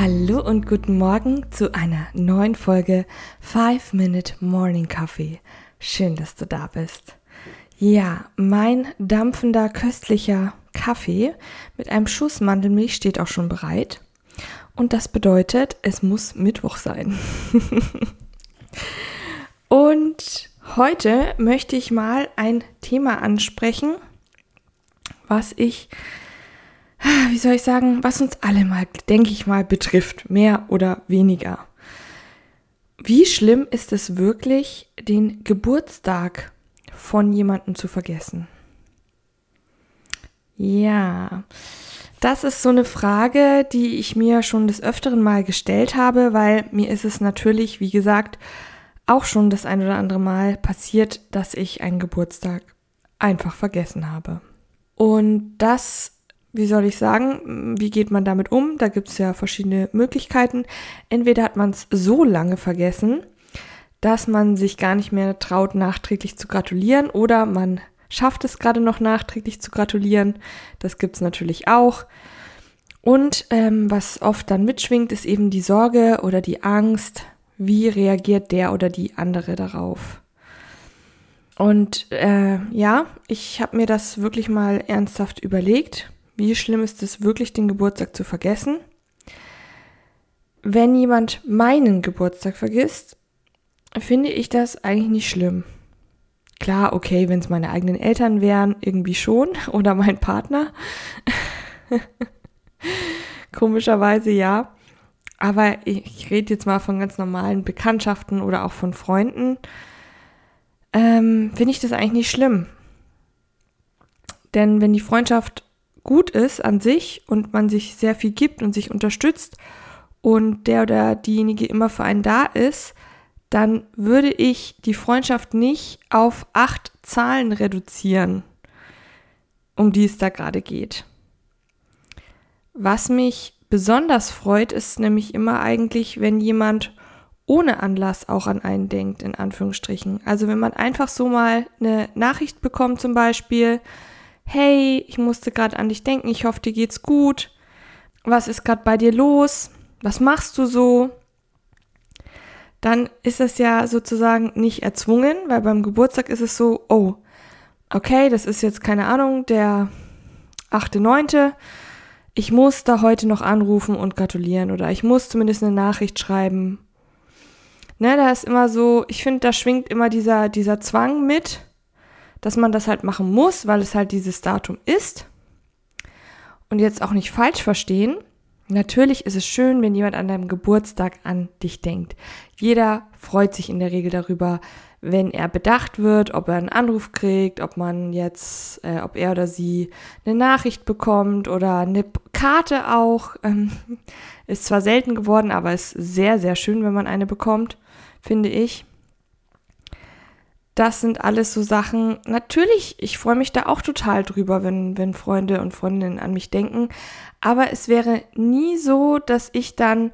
Hallo und guten Morgen zu einer neuen Folge 5 Minute Morning Coffee. Schön, dass du da bist. Ja, mein dampfender, köstlicher Kaffee mit einem Schuss Mandelmilch steht auch schon bereit. Und das bedeutet, es muss Mittwoch sein. und heute möchte ich mal ein Thema ansprechen, was ich, wie soll ich sagen, was uns alle mal, denke ich mal, betrifft, mehr oder weniger. Wie schlimm ist es wirklich, den Geburtstag von jemandem zu vergessen? Ja, das ist so eine Frage, die ich mir schon des Öfteren mal gestellt habe, weil mir ist es natürlich, wie gesagt, auch schon das ein oder andere Mal passiert, dass ich einen Geburtstag einfach vergessen habe. Und das, wie soll ich sagen, wie geht man damit um? Da gibt es ja verschiedene Möglichkeiten. Entweder hat man es so lange vergessen, dass man sich gar nicht mehr traut, nachträglich zu gratulieren, oder man schafft es gerade noch nachträglich zu gratulieren. Das gibt es natürlich auch. Und ähm, was oft dann mitschwingt, ist eben die Sorge oder die Angst, wie reagiert der oder die andere darauf. Und äh, ja, ich habe mir das wirklich mal ernsthaft überlegt. Wie schlimm ist es wirklich, den Geburtstag zu vergessen? Wenn jemand meinen Geburtstag vergisst, finde ich das eigentlich nicht schlimm. Klar, okay, wenn es meine eigenen Eltern wären, irgendwie schon. Oder mein Partner. Komischerweise ja. Aber ich rede jetzt mal von ganz normalen Bekanntschaften oder auch von Freunden. Ähm, Finde ich das eigentlich nicht schlimm. Denn wenn die Freundschaft gut ist an sich und man sich sehr viel gibt und sich unterstützt und der oder diejenige immer für einen da ist, dann würde ich die Freundschaft nicht auf acht Zahlen reduzieren, um die es da gerade geht. Was mich besonders freut, ist nämlich immer eigentlich, wenn jemand ohne Anlass auch an einen denkt, in Anführungsstrichen. Also wenn man einfach so mal eine Nachricht bekommt, zum Beispiel, hey, ich musste gerade an dich denken, ich hoffe, dir geht's gut. Was ist gerade bei dir los? Was machst du so? dann ist es ja sozusagen nicht erzwungen, weil beim Geburtstag ist es so, oh, okay, das ist jetzt keine Ahnung, der 8.9., ich muss da heute noch anrufen und gratulieren oder ich muss zumindest eine Nachricht schreiben. Ne, da ist immer so, ich finde, da schwingt immer dieser, dieser Zwang mit, dass man das halt machen muss, weil es halt dieses Datum ist. Und jetzt auch nicht falsch verstehen. Natürlich ist es schön, wenn jemand an deinem Geburtstag an dich denkt. Jeder freut sich in der Regel darüber, wenn er bedacht wird, ob er einen Anruf kriegt, ob man jetzt, äh, ob er oder sie eine Nachricht bekommt oder eine Karte auch. Ähm, ist zwar selten geworden, aber ist sehr, sehr schön, wenn man eine bekommt, finde ich. Das sind alles so Sachen. Natürlich, ich freue mich da auch total drüber, wenn, wenn Freunde und Freundinnen an mich denken. Aber es wäre nie so, dass ich dann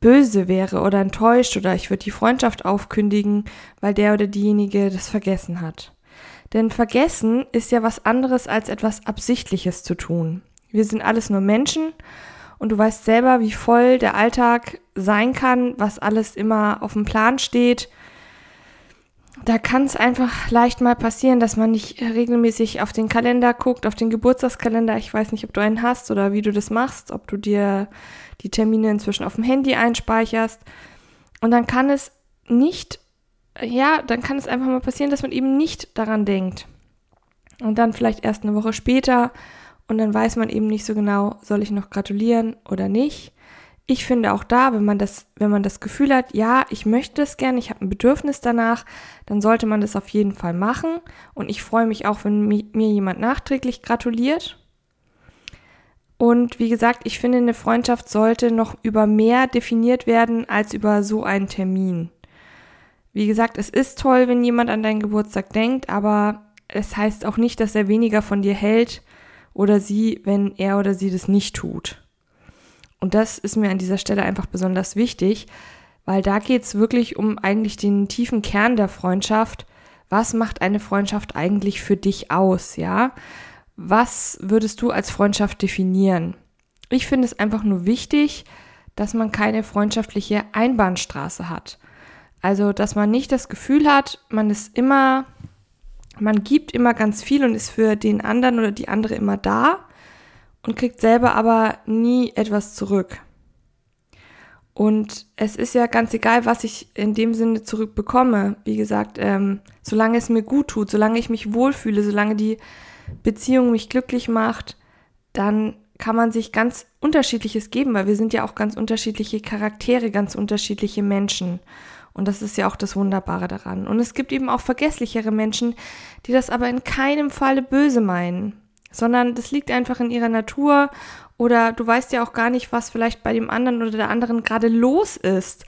böse wäre oder enttäuscht oder ich würde die Freundschaft aufkündigen, weil der oder diejenige das vergessen hat. Denn vergessen ist ja was anderes als etwas Absichtliches zu tun. Wir sind alles nur Menschen und du weißt selber, wie voll der Alltag sein kann, was alles immer auf dem Plan steht da kann es einfach leicht mal passieren, dass man nicht regelmäßig auf den Kalender guckt, auf den Geburtstagskalender. Ich weiß nicht, ob du einen hast oder wie du das machst, ob du dir die Termine inzwischen auf dem Handy einspeicherst. Und dann kann es nicht, ja, dann kann es einfach mal passieren, dass man eben nicht daran denkt. Und dann vielleicht erst eine Woche später und dann weiß man eben nicht so genau, soll ich noch gratulieren oder nicht ich finde auch da, wenn man das, wenn man das Gefühl hat, ja, ich möchte es gerne, ich habe ein Bedürfnis danach, dann sollte man das auf jeden Fall machen. Und ich freue mich auch, wenn mir jemand nachträglich gratuliert. Und wie gesagt, ich finde, eine Freundschaft sollte noch über mehr definiert werden als über so einen Termin. Wie gesagt, es ist toll, wenn jemand an deinen Geburtstag denkt, aber es heißt auch nicht, dass er weniger von dir hält oder sie, wenn er oder sie das nicht tut. Und das ist mir an dieser Stelle einfach besonders wichtig, weil da geht es wirklich um eigentlich den tiefen Kern der Freundschaft. Was macht eine Freundschaft eigentlich für dich aus, ja? Was würdest du als Freundschaft definieren? Ich finde es einfach nur wichtig, dass man keine freundschaftliche Einbahnstraße hat. Also, dass man nicht das Gefühl hat, man ist immer, man gibt immer ganz viel und ist für den anderen oder die andere immer da und kriegt selber aber nie etwas zurück. Und es ist ja ganz egal, was ich in dem Sinne zurückbekomme. Wie gesagt, ähm, solange es mir gut tut, solange ich mich wohlfühle, solange die Beziehung mich glücklich macht, dann kann man sich ganz unterschiedliches geben, weil wir sind ja auch ganz unterschiedliche Charaktere, ganz unterschiedliche Menschen. Und das ist ja auch das Wunderbare daran. Und es gibt eben auch vergesslichere Menschen, die das aber in keinem Falle böse meinen, sondern das liegt einfach in ihrer Natur oder du weißt ja auch gar nicht, was vielleicht bei dem anderen oder der anderen gerade los ist,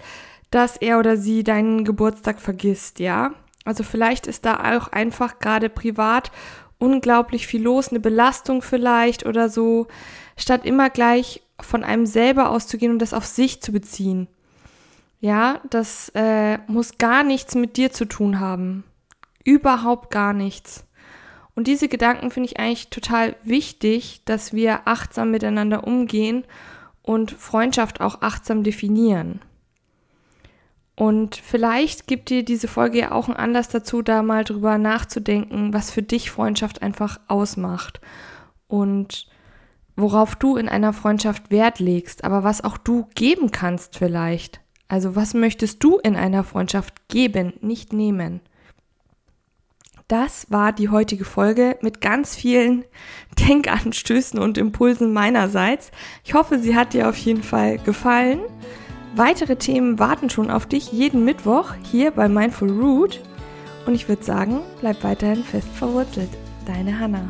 dass er oder sie deinen Geburtstag vergisst, ja? Also vielleicht ist da auch einfach gerade privat unglaublich viel los, eine Belastung vielleicht oder so, statt immer gleich von einem selber auszugehen und das auf sich zu beziehen. Ja, das äh, muss gar nichts mit dir zu tun haben. Überhaupt gar nichts. Und diese Gedanken finde ich eigentlich total wichtig, dass wir achtsam miteinander umgehen und Freundschaft auch achtsam definieren. Und vielleicht gibt dir diese Folge ja auch einen Anlass dazu, da mal drüber nachzudenken, was für dich Freundschaft einfach ausmacht und worauf du in einer Freundschaft Wert legst, aber was auch du geben kannst vielleicht. Also was möchtest du in einer Freundschaft geben, nicht nehmen? Das war die heutige Folge mit ganz vielen Denkanstößen und Impulsen meinerseits. Ich hoffe, sie hat dir auf jeden Fall gefallen. Weitere Themen warten schon auf dich jeden Mittwoch hier bei Mindful Root. Und ich würde sagen, bleib weiterhin fest verwurzelt. Deine Hannah.